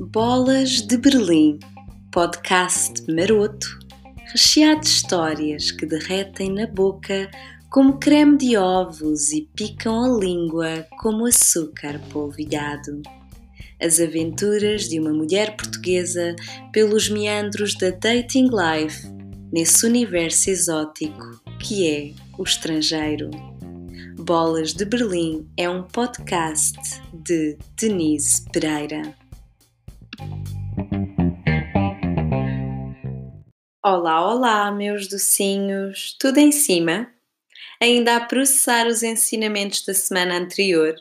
Bolas de Berlim, podcast maroto, recheado de histórias que derretem na boca como creme de ovos e picam a língua como açúcar polvilhado. As aventuras de uma mulher portuguesa pelos meandros da dating life nesse universo exótico que é o estrangeiro. Bolas de Berlim é um podcast de Denise Pereira. Olá, olá, meus docinhos, tudo em cima? Ainda a processar os ensinamentos da semana anterior?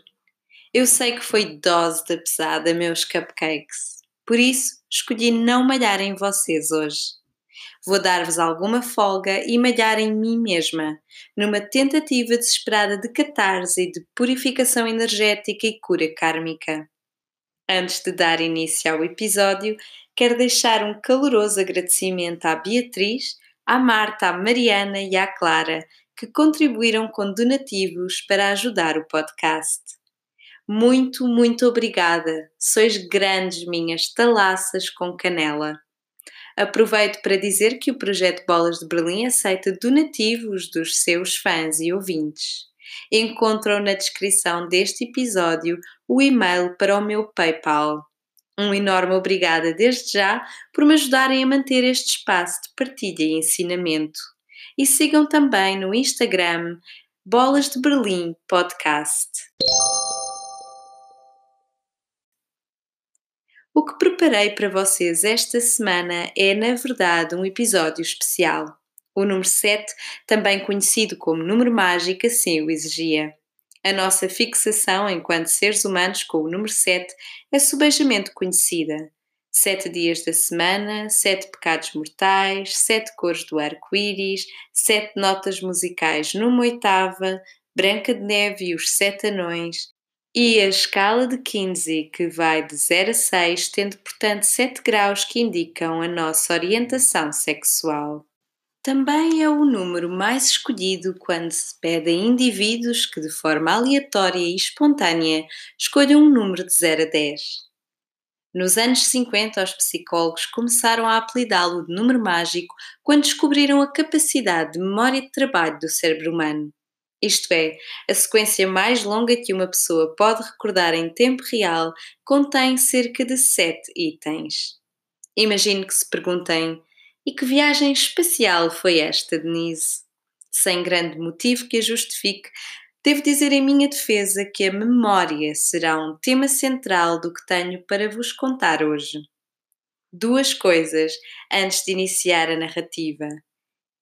Eu sei que foi dose da pesada, meus cupcakes, por isso escolhi não malhar em vocês hoje. Vou dar-vos alguma folga e malhar em mim mesma, numa tentativa desesperada de catarse de purificação energética e cura kármica. Antes de dar início ao episódio, quero deixar um caloroso agradecimento à Beatriz, à Marta, à Mariana e à Clara, que contribuíram com donativos para ajudar o podcast. Muito, muito obrigada! Sois grandes minhas talaças com canela. Aproveito para dizer que o projeto Bolas de Berlim aceita donativos dos seus fãs e ouvintes. Encontram na descrição deste episódio o e-mail para o meu PayPal. Um enorme obrigada desde já por me ajudarem a manter este espaço de partilha e ensinamento. E sigam também no Instagram Bolas de Berlim Podcast. O que preparei para vocês esta semana é, na verdade, um episódio especial. O número 7, também conhecido como número mágico, assim o exigia. A nossa fixação enquanto seres humanos com o número 7 é subejamente conhecida. Sete dias da semana, sete pecados mortais, sete cores do arco-íris, sete notas musicais numa oitava, Branca de Neve e os Sete Anões, e a escala de Kinsey, que vai de 0 a 6, tendo portanto 7 graus que indicam a nossa orientação sexual. Também é o número mais escolhido quando se pede a indivíduos que, de forma aleatória e espontânea, escolham um número de 0 a 10. Nos anos 50, os psicólogos começaram a apelidá-lo de número mágico quando descobriram a capacidade de memória de trabalho do cérebro humano isto é, a sequência mais longa que uma pessoa pode recordar em tempo real contém cerca de 7 itens. Imagino que se perguntem: e que viagem espacial foi esta, Denise? Sem grande motivo que a justifique, devo dizer em minha defesa que a memória será um tema central do que tenho para vos contar hoje. Duas coisas antes de iniciar a narrativa.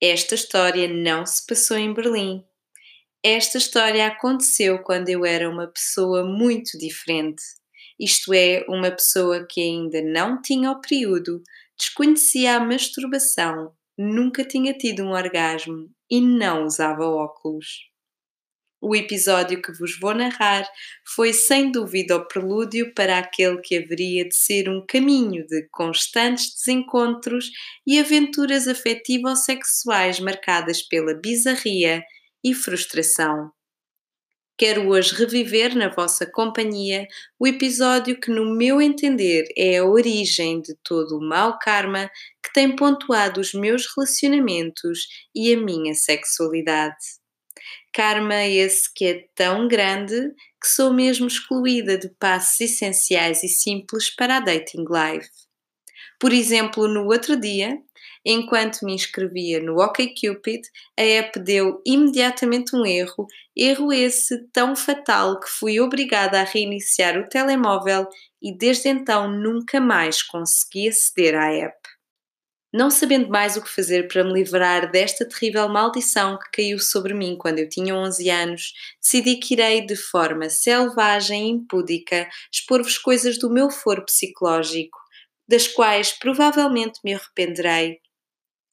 Esta história não se passou em Berlim esta história aconteceu quando eu era uma pessoa muito diferente, isto é, uma pessoa que ainda não tinha o período, desconhecia a masturbação, nunca tinha tido um orgasmo e não usava óculos. O episódio que vos vou narrar foi sem dúvida o prelúdio para aquele que haveria de ser um caminho de constantes desencontros e aventuras afetivo-sexuais marcadas pela bizarria e frustração. Quero hoje reviver na vossa companhia o episódio que, no meu entender, é a origem de todo o mau karma que tem pontuado os meus relacionamentos e a minha sexualidade. Karma esse que é tão grande que sou mesmo excluída de passos essenciais e simples para a dating life. Por exemplo, no outro dia, enquanto me inscrevia no OkCupid, a app deu imediatamente um erro, erro esse tão fatal que fui obrigada a reiniciar o telemóvel e desde então nunca mais consegui aceder à app. Não sabendo mais o que fazer para me livrar desta terrível maldição que caiu sobre mim quando eu tinha 11 anos, decidi que irei, de forma selvagem e impúdica, expor-vos coisas do meu foro psicológico, das quais provavelmente me arrependerei,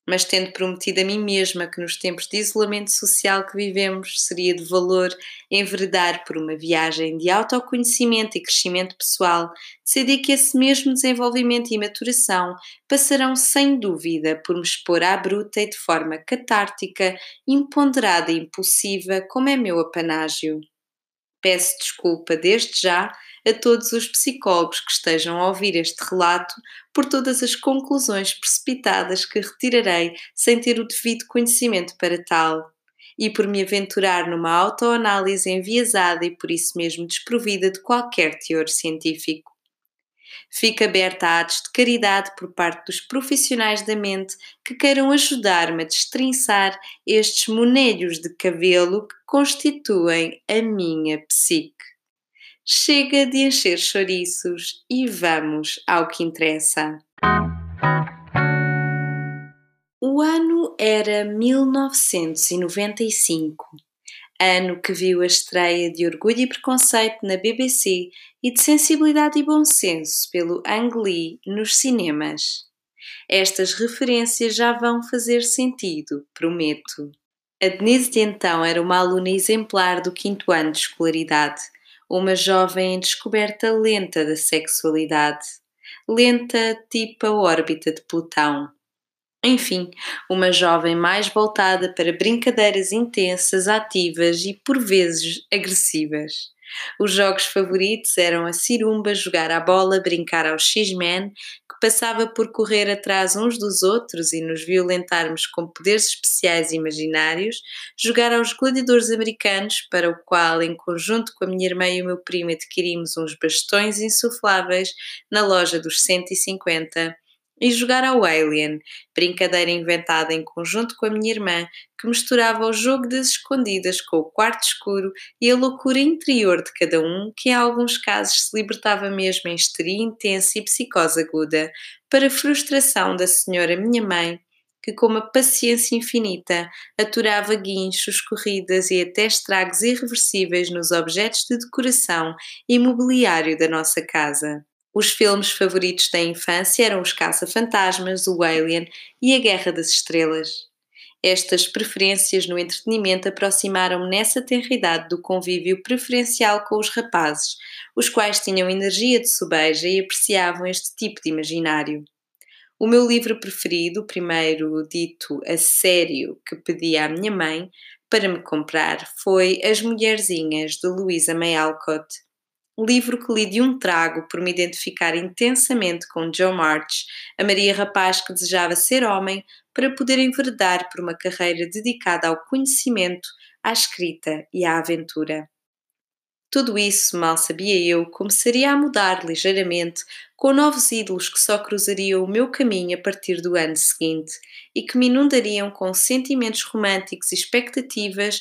mas tendo prometido a mim mesma que nos tempos de isolamento social que vivemos seria de valor enveredar por uma viagem de autoconhecimento e crescimento pessoal, decidi que esse mesmo desenvolvimento e maturação passarão sem dúvida por me expor à bruta e de forma catártica, imponderada e impulsiva, como é meu apanágio. Peço desculpa desde já a todos os psicólogos que estejam a ouvir este relato por todas as conclusões precipitadas que retirarei sem ter o devido conhecimento para tal, e por me aventurar numa autoanálise enviesada e por isso mesmo desprovida de qualquer teor científico. Fico aberta a atos de caridade por parte dos profissionais da mente que queiram ajudar-me a destrinçar estes monelhos de cabelo que constituem a minha psique. Chega de encher chouriços e vamos ao que interessa. O ano era 1995, ano que viu a estreia de Orgulho e Preconceito na BBC e de Sensibilidade e Bom Senso pelo Ang Lee nos cinemas. Estas referências já vão fazer sentido, prometo. A Denise de então era uma aluna exemplar do quinto ano de escolaridade uma jovem em descoberta lenta da sexualidade, lenta tipo a órbita de Plutão. Enfim, uma jovem mais voltada para brincadeiras intensas, ativas e por vezes agressivas. Os jogos favoritos eram a cirumba, jogar à bola, brincar ao X-Men, que passava por correr atrás uns dos outros e nos violentarmos com poderes especiais imaginários, jogar aos gladiadores americanos, para o qual, em conjunto com a minha irmã e o meu primo, adquirimos uns bastões insufláveis na loja dos 150 e jogar ao Alien, brincadeira inventada em conjunto com a minha irmã, que misturava o jogo das escondidas com o quarto escuro e a loucura interior de cada um, que em alguns casos se libertava mesmo em histeria intensa e psicose aguda, para frustração da senhora minha mãe, que com uma paciência infinita aturava guinchos, corridas e até estragos irreversíveis nos objetos de decoração e mobiliário da nossa casa. Os filmes favoritos da infância eram Os Caça-Fantasmas, O Alien e A Guerra das Estrelas. Estas preferências no entretenimento aproximaram-me nessa tenridade do convívio preferencial com os rapazes, os quais tinham energia de sobeja e apreciavam este tipo de imaginário. O meu livro preferido, o primeiro dito a sério que pedi à minha mãe para me comprar, foi As Mulherzinhas, de Louisa May Alcott livro que li de um trago por me identificar intensamente com Joe March, a Maria rapaz que desejava ser homem para poder enveredar por uma carreira dedicada ao conhecimento, à escrita e à aventura. Tudo isso, mal sabia eu, começaria a mudar ligeiramente com novos ídolos que só cruzariam o meu caminho a partir do ano seguinte e que me inundariam com sentimentos românticos e expectativas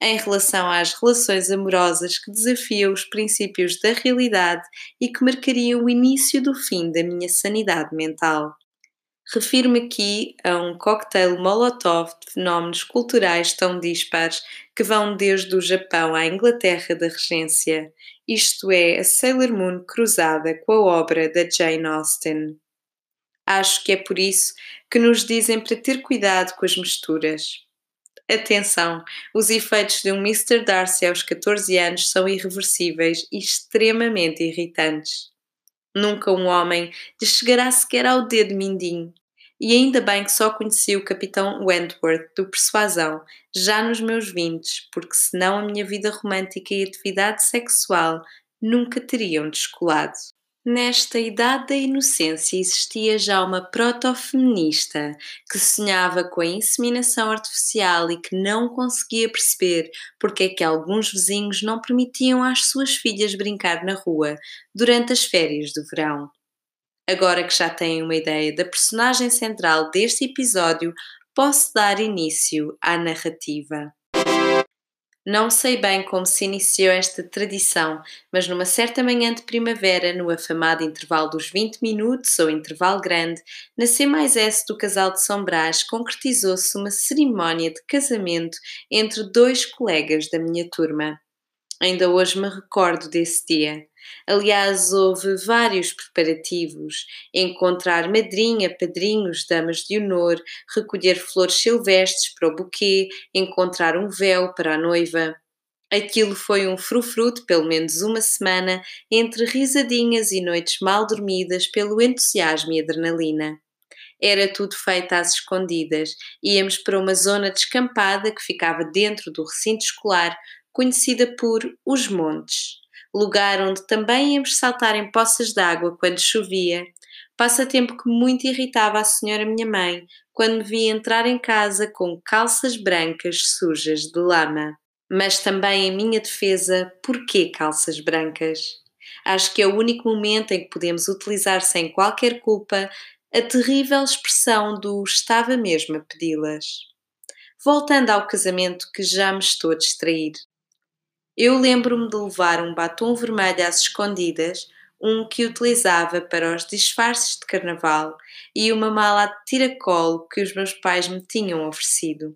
em relação às relações amorosas que desafiam os princípios da realidade e que marcariam o início do fim da minha sanidade mental. Refiro-me aqui a um cocktail Molotov de fenómenos culturais tão dispares que vão desde o Japão à Inglaterra da Regência, isto é, a Sailor Moon cruzada com a obra da Jane Austen. Acho que é por isso que nos dizem para ter cuidado com as misturas. Atenção, os efeitos de um Mr. Darcy aos 14 anos são irreversíveis e extremamente irritantes. Nunca um homem lhe chegará sequer ao dedo mindinho. E ainda bem que só conheci o Capitão Wentworth do Persuasão, já nos meus vintes, porque senão a minha vida romântica e atividade sexual nunca teriam descolado. Nesta idade da inocência existia já uma proto-feminista que sonhava com a inseminação artificial e que não conseguia perceber porque é que alguns vizinhos não permitiam às suas filhas brincar na rua durante as férias do verão. Agora que já têm uma ideia da personagem central deste episódio, posso dar início à narrativa. Não sei bem como se iniciou esta tradição, mas numa certa manhã de primavera, no afamado intervalo dos 20 minutos ou intervalo grande, na C mais S do casal de São Brás concretizou-se uma cerimónia de casamento entre dois colegas da minha turma. Ainda hoje me recordo desse dia. Aliás, houve vários preparativos: encontrar madrinha, padrinhos, damas de honor, recolher flores silvestres para o buquê, encontrar um véu para a noiva. Aquilo foi um frufru de pelo menos uma semana entre risadinhas e noites mal dormidas pelo entusiasmo e adrenalina. Era tudo feito às escondidas. Íamos para uma zona descampada que ficava dentro do recinto escolar, conhecida por Os Montes, lugar onde também íamos saltar em poças d'água quando chovia, passatempo que muito irritava a senhora minha mãe quando me via entrar em casa com calças brancas sujas de lama. Mas também em minha defesa, porquê calças brancas? Acho que é o único momento em que podemos utilizar sem qualquer culpa a terrível expressão do estava mesmo a pedi-las. Voltando ao casamento que já me estou a distrair. Eu lembro-me de levar um batom vermelho às escondidas, um que utilizava para os disfarces de carnaval e uma mala de tiracolo que os meus pais me tinham oferecido.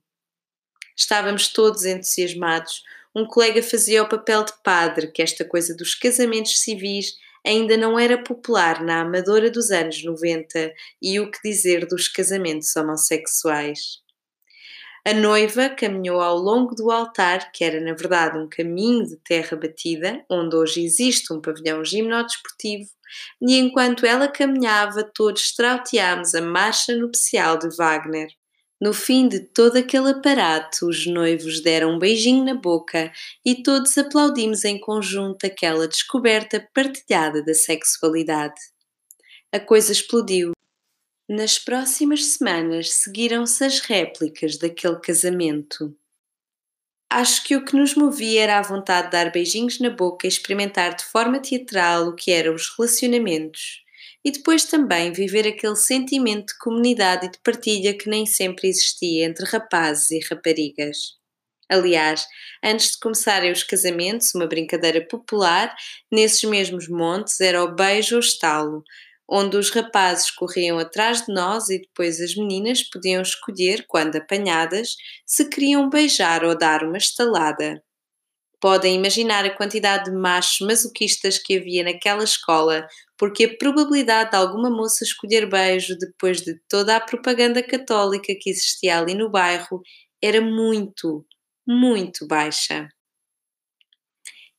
Estávamos todos entusiasmados. Um colega fazia o papel de padre, que esta coisa dos casamentos civis ainda não era popular na amadora dos anos 90, e o que dizer dos casamentos homossexuais. A noiva caminhou ao longo do altar, que era na verdade um caminho de terra batida, onde hoje existe um pavilhão gimnodesportivo, e enquanto ela caminhava, todos trauteámos a marcha nupcial de Wagner. No fim de todo aquele aparato, os noivos deram um beijinho na boca e todos aplaudimos em conjunto aquela descoberta partilhada da sexualidade. A coisa explodiu. Nas próximas semanas seguiram-se as réplicas daquele casamento. Acho que o que nos movia era a vontade de dar beijinhos na boca e experimentar de forma teatral o que eram os relacionamentos e depois também viver aquele sentimento de comunidade e de partilha que nem sempre existia entre rapazes e raparigas. Aliás, antes de começarem os casamentos, uma brincadeira popular nesses mesmos montes era o beijo ou estalo, onde os rapazes corriam atrás de nós e depois as meninas podiam escolher, quando apanhadas, se queriam beijar ou dar uma estalada. Podem imaginar a quantidade de machos masoquistas que havia naquela escola, porque a probabilidade de alguma moça escolher beijo depois de toda a propaganda católica que existia ali no bairro era muito, muito baixa.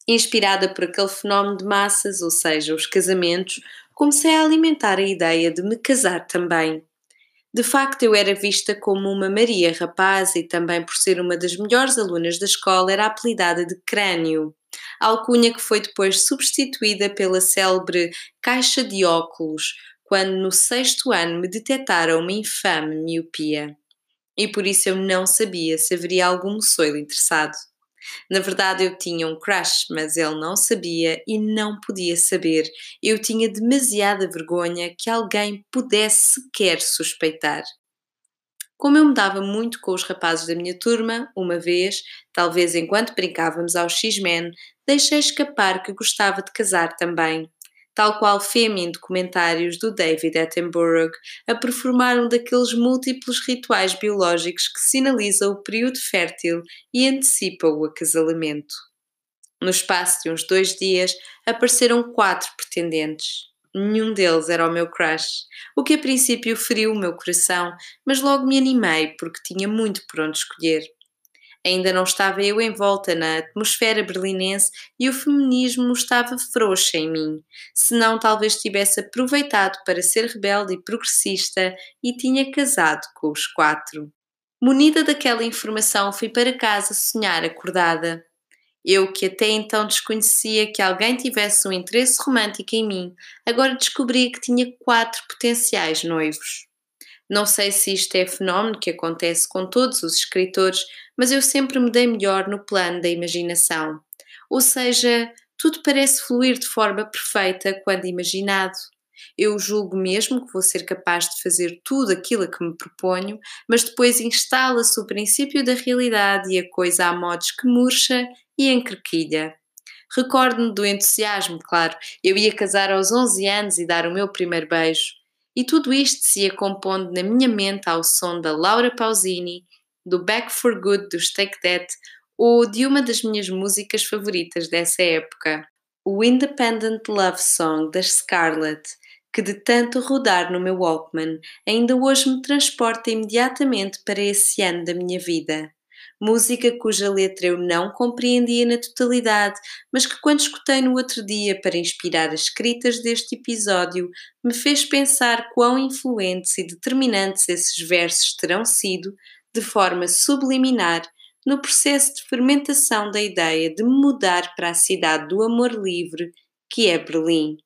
Inspirada por aquele fenómeno de massas, ou seja, os casamentos, comecei a alimentar a ideia de me casar também. De facto, eu era vista como uma Maria rapaz e também por ser uma das melhores alunas da escola era apelidada de crânio, alcunha que foi depois substituída pela célebre caixa de óculos, quando no sexto ano me detectaram uma infame miopia. E por isso eu não sabia se haveria algum moçoilo interessado. Na verdade, eu tinha um crush, mas ele não sabia e não podia saber. Eu tinha demasiada vergonha que alguém pudesse sequer suspeitar. Como eu me dava muito com os rapazes da minha turma, uma vez, talvez enquanto brincávamos ao X-Men, deixei escapar que gostava de casar também tal qual Femi em documentários do David Attenborough, a performar um daqueles múltiplos rituais biológicos que sinalizam o período fértil e antecipa o acasalamento. No espaço de uns dois dias, apareceram quatro pretendentes. Nenhum deles era o meu crush, o que a princípio feriu o meu coração, mas logo me animei porque tinha muito por onde escolher. Ainda não estava eu envolta na atmosfera berlinense e o feminismo estava frouxo em mim, senão talvez tivesse aproveitado para ser rebelde e progressista e tinha casado com os quatro. Munida daquela informação, fui para casa sonhar acordada. Eu, que até então desconhecia que alguém tivesse um interesse romântico em mim, agora descobri que tinha quatro potenciais noivos. Não sei se isto é fenómeno que acontece com todos os escritores, mas eu sempre me dei melhor no plano da imaginação. Ou seja, tudo parece fluir de forma perfeita quando imaginado. Eu julgo mesmo que vou ser capaz de fazer tudo aquilo a que me proponho, mas depois instala-se o princípio da realidade e a coisa há modos que murcha e encrequilha. Recordo-me do entusiasmo, claro. Eu ia casar aos 11 anos e dar o meu primeiro beijo. E tudo isto se ia compondo na minha mente ao som da Laura Pausini do Back for Good dos Take That ou de uma das minhas músicas favoritas dessa época, o Independent Love Song das Scarlett, que de tanto rodar no meu Walkman ainda hoje me transporta imediatamente para esse ano da minha vida. Música cuja letra eu não compreendia na totalidade, mas que, quando escutei no outro dia para inspirar as escritas deste episódio, me fez pensar quão influentes e determinantes esses versos terão sido de forma subliminar no processo de fermentação da ideia de mudar para a cidade do amor livre, que é Berlim.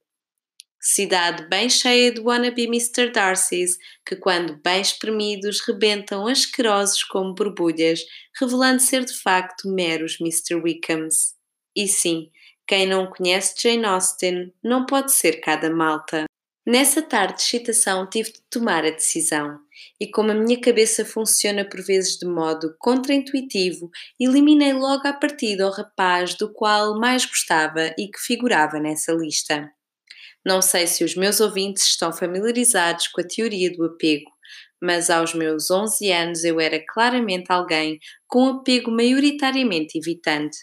Cidade bem cheia de wannabe Mr. Darcy's, que, quando bem espremidos, rebentam asquerosos como borbulhas, revelando ser de facto meros Mr. Wickhams. E sim, quem não conhece Jane Austen não pode ser cada malta. Nessa tarde de excitação tive de tomar a decisão, e como a minha cabeça funciona por vezes de modo contraintuitivo, eliminei logo à partida o rapaz do qual mais gostava e que figurava nessa lista. Não sei se os meus ouvintes estão familiarizados com a teoria do apego, mas aos meus 11 anos eu era claramente alguém com apego maioritariamente evitante,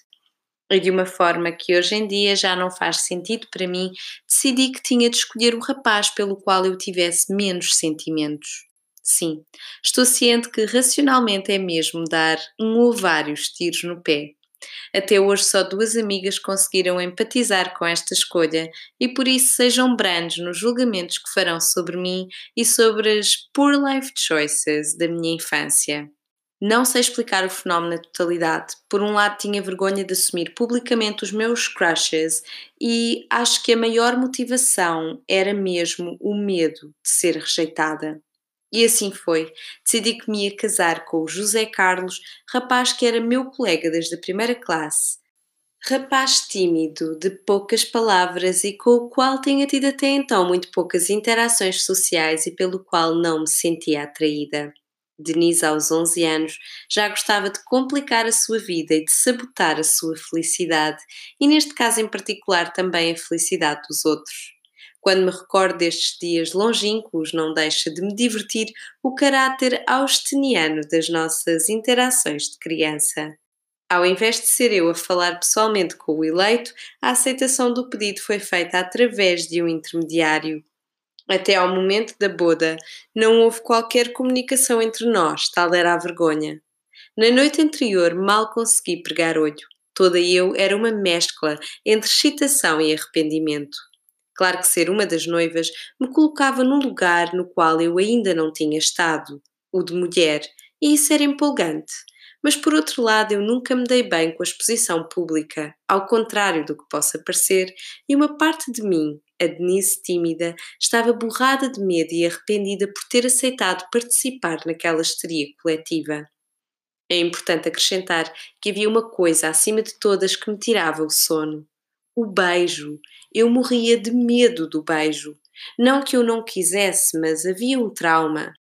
e de uma forma que hoje em dia já não faz sentido para mim, decidi que tinha de escolher o rapaz pelo qual eu tivesse menos sentimentos. Sim, estou ciente que racionalmente é mesmo dar um ou vários tiros no pé. Até hoje só duas amigas conseguiram empatizar com esta escolha e por isso sejam brandos nos julgamentos que farão sobre mim e sobre as poor life choices da minha infância. Não sei explicar o fenómeno na totalidade. Por um lado, tinha vergonha de assumir publicamente os meus crushes e acho que a maior motivação era mesmo o medo de ser rejeitada. E assim foi. Decidi que me ia casar com o José Carlos, rapaz que era meu colega desde a primeira classe. Rapaz tímido, de poucas palavras e com o qual tinha tido até então muito poucas interações sociais e pelo qual não me sentia atraída. Denise, aos 11 anos, já gostava de complicar a sua vida e de sabotar a sua felicidade, e neste caso em particular também a felicidade dos outros. Quando me recordo destes dias longínquos, não deixa de me divertir o caráter austeniano das nossas interações de criança. Ao invés de ser eu a falar pessoalmente com o eleito, a aceitação do pedido foi feita através de um intermediário. Até ao momento da boda, não houve qualquer comunicação entre nós, tal era a vergonha. Na noite anterior, mal consegui pregar olho. Toda eu era uma mescla entre excitação e arrependimento. Claro que ser uma das noivas me colocava num lugar no qual eu ainda não tinha estado, o de mulher, e isso era empolgante. Mas por outro lado, eu nunca me dei bem com a exposição pública, ao contrário do que possa parecer, e uma parte de mim, a Denise tímida estava borrada de medo e arrependida por ter aceitado participar naquela histeria coletiva. É importante acrescentar que havia uma coisa acima de todas que me tirava o sono: o beijo. Eu morria de medo do beijo. Não que eu não quisesse, mas havia um trauma.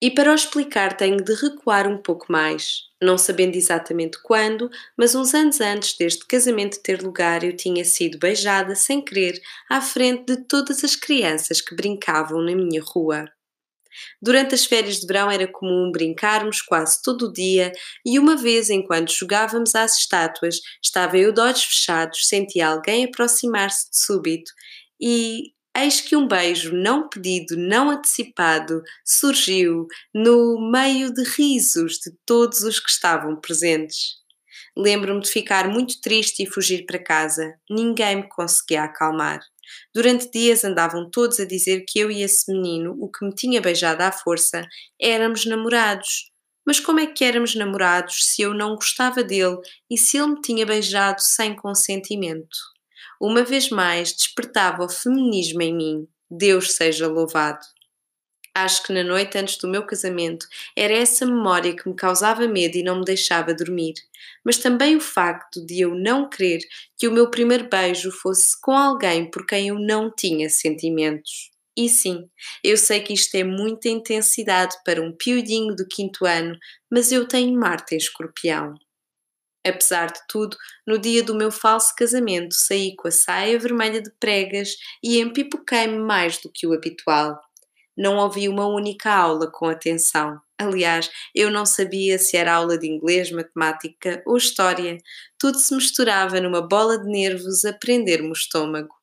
E para o explicar, tenho de recuar um pouco mais. Não sabendo exatamente quando, mas uns anos antes deste casamento ter lugar, eu tinha sido beijada sem querer à frente de todas as crianças que brincavam na minha rua. Durante as férias de verão era comum brincarmos quase todo o dia e uma vez, enquanto jogávamos às estátuas, estava eu de olhos fechados, senti alguém aproximar-se de súbito e, eis que um beijo não pedido, não antecipado, surgiu no meio de risos de todos os que estavam presentes. Lembro-me de ficar muito triste e fugir para casa. Ninguém me conseguia acalmar. Durante dias andavam todos a dizer que eu e esse menino, o que me tinha beijado à força, éramos namorados. Mas como é que éramos namorados se eu não gostava dele e se ele me tinha beijado sem consentimento? uma vez mais despertava o feminismo em mim. Deus seja louvado. Acho que na noite antes do meu casamento era essa memória que me causava medo e não me deixava dormir, mas também o facto de eu não querer que o meu primeiro beijo fosse com alguém por quem eu não tinha sentimentos. E sim, eu sei que isto é muita intensidade para um piudinho do quinto ano, mas eu tenho Marte em escorpião. Apesar de tudo, no dia do meu falso casamento saí com a saia vermelha de pregas e empipoquei-me mais do que o habitual. Não ouvi uma única aula com atenção. Aliás, eu não sabia se era aula de inglês, matemática ou história. Tudo se misturava numa bola de nervos a prender-me o estômago.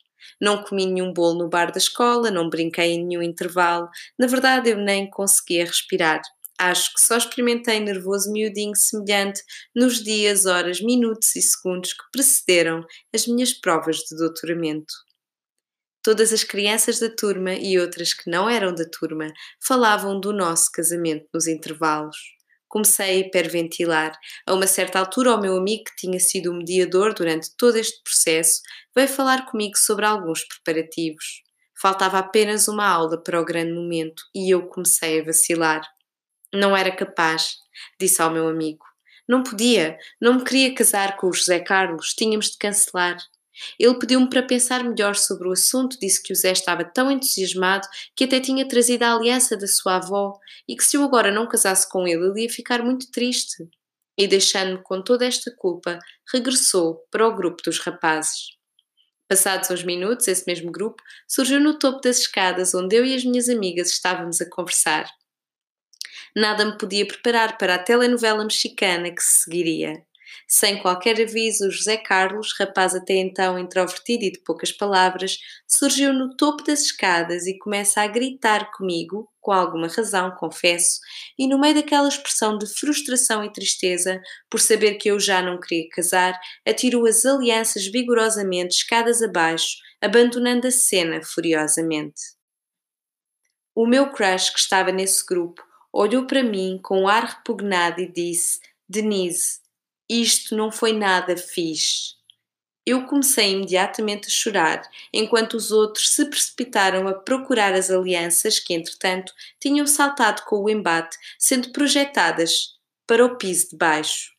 Não comi nenhum bolo no bar da escola, não brinquei em nenhum intervalo. Na verdade, eu nem conseguia respirar. Acho que só experimentei nervoso miudinho semelhante nos dias, horas, minutos e segundos que precederam as minhas provas de doutoramento. Todas as crianças da turma e outras que não eram da turma falavam do nosso casamento nos intervalos. Comecei a hiperventilar. A uma certa altura, o meu amigo, que tinha sido o mediador durante todo este processo, veio falar comigo sobre alguns preparativos. Faltava apenas uma aula para o grande momento e eu comecei a vacilar. Não era capaz, disse ao meu amigo. Não podia, não me queria casar com o José Carlos, tínhamos de cancelar. Ele pediu-me para pensar melhor sobre o assunto, disse que o Zé estava tão entusiasmado que até tinha trazido a aliança da sua avó e que se eu agora não casasse com ele, ele ia ficar muito triste. E deixando-me com toda esta culpa, regressou para o grupo dos rapazes. Passados uns minutos, esse mesmo grupo surgiu no topo das escadas onde eu e as minhas amigas estávamos a conversar. Nada me podia preparar para a telenovela mexicana que se seguiria. Sem qualquer aviso, José Carlos, rapaz até então introvertido e de poucas palavras, surgiu no topo das escadas e começa a gritar comigo, com alguma razão, confesso, e no meio daquela expressão de frustração e tristeza, por saber que eu já não queria casar, atirou as alianças vigorosamente escadas abaixo, abandonando a cena furiosamente. O meu crush, que estava nesse grupo, olhou para mim com um ar repugnado e disse: Denise, isto não foi nada fixe. Eu comecei imediatamente a chorar, enquanto os outros se precipitaram a procurar as alianças que, entretanto, tinham saltado com o embate, sendo projetadas para o piso de baixo.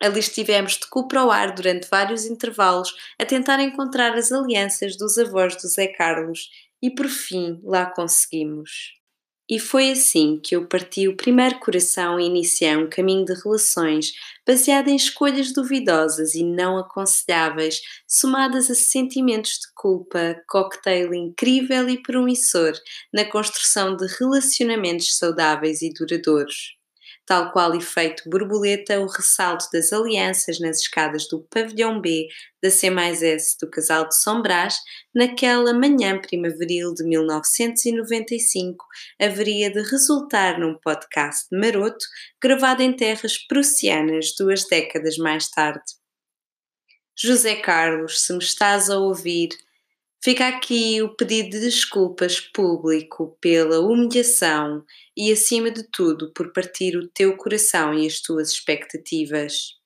Ali estivemos de cu para o ar durante vários intervalos a tentar encontrar as alianças dos avós do Zé Carlos e por fim lá conseguimos. E foi assim que eu parti o primeiro coração e iniciei um caminho de relações baseado em escolhas duvidosas e não aconselháveis, somadas a sentimentos de culpa, cocktail incrível e promissor na construção de relacionamentos saudáveis e duradouros tal qual efeito borboleta, o ressalto das alianças nas escadas do pavilhão B da C mais S do casal de Sombrás, naquela manhã primaveril de 1995, haveria de resultar num podcast maroto gravado em terras prussianas duas décadas mais tarde. José Carlos, se me estás a ouvir, Fica aqui o pedido de desculpas público pela humilhação e, acima de tudo, por partir o teu coração e as tuas expectativas.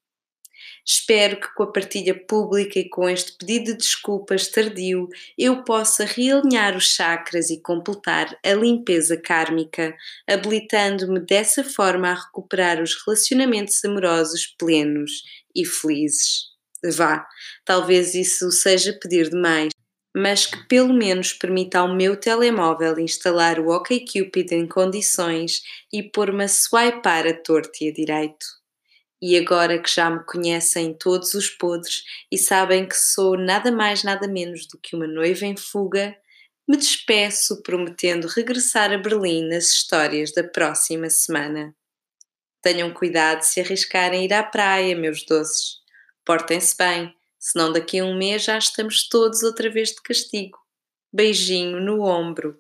Espero que com a partilha pública e com este pedido de desculpas tardio eu possa realinhar os chakras e completar a limpeza kármica, habilitando-me dessa forma a recuperar os relacionamentos amorosos plenos e felizes. Vá, talvez isso seja pedir demais mas que pelo menos permita ao meu telemóvel instalar o OkCupid em condições e pôr-me a swipar a torto e a direito. E agora que já me conhecem todos os podres e sabem que sou nada mais nada menos do que uma noiva em fuga, me despeço prometendo regressar a Berlim nas histórias da próxima semana. Tenham cuidado se arriscarem ir à praia, meus doces. Portem-se bem senão daqui a um mês já estamos todos outra vez de castigo. Beijinho no ombro.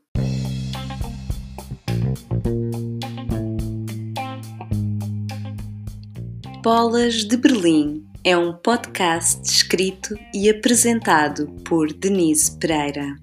Bolas de Berlim é um podcast escrito e apresentado por Denise Pereira.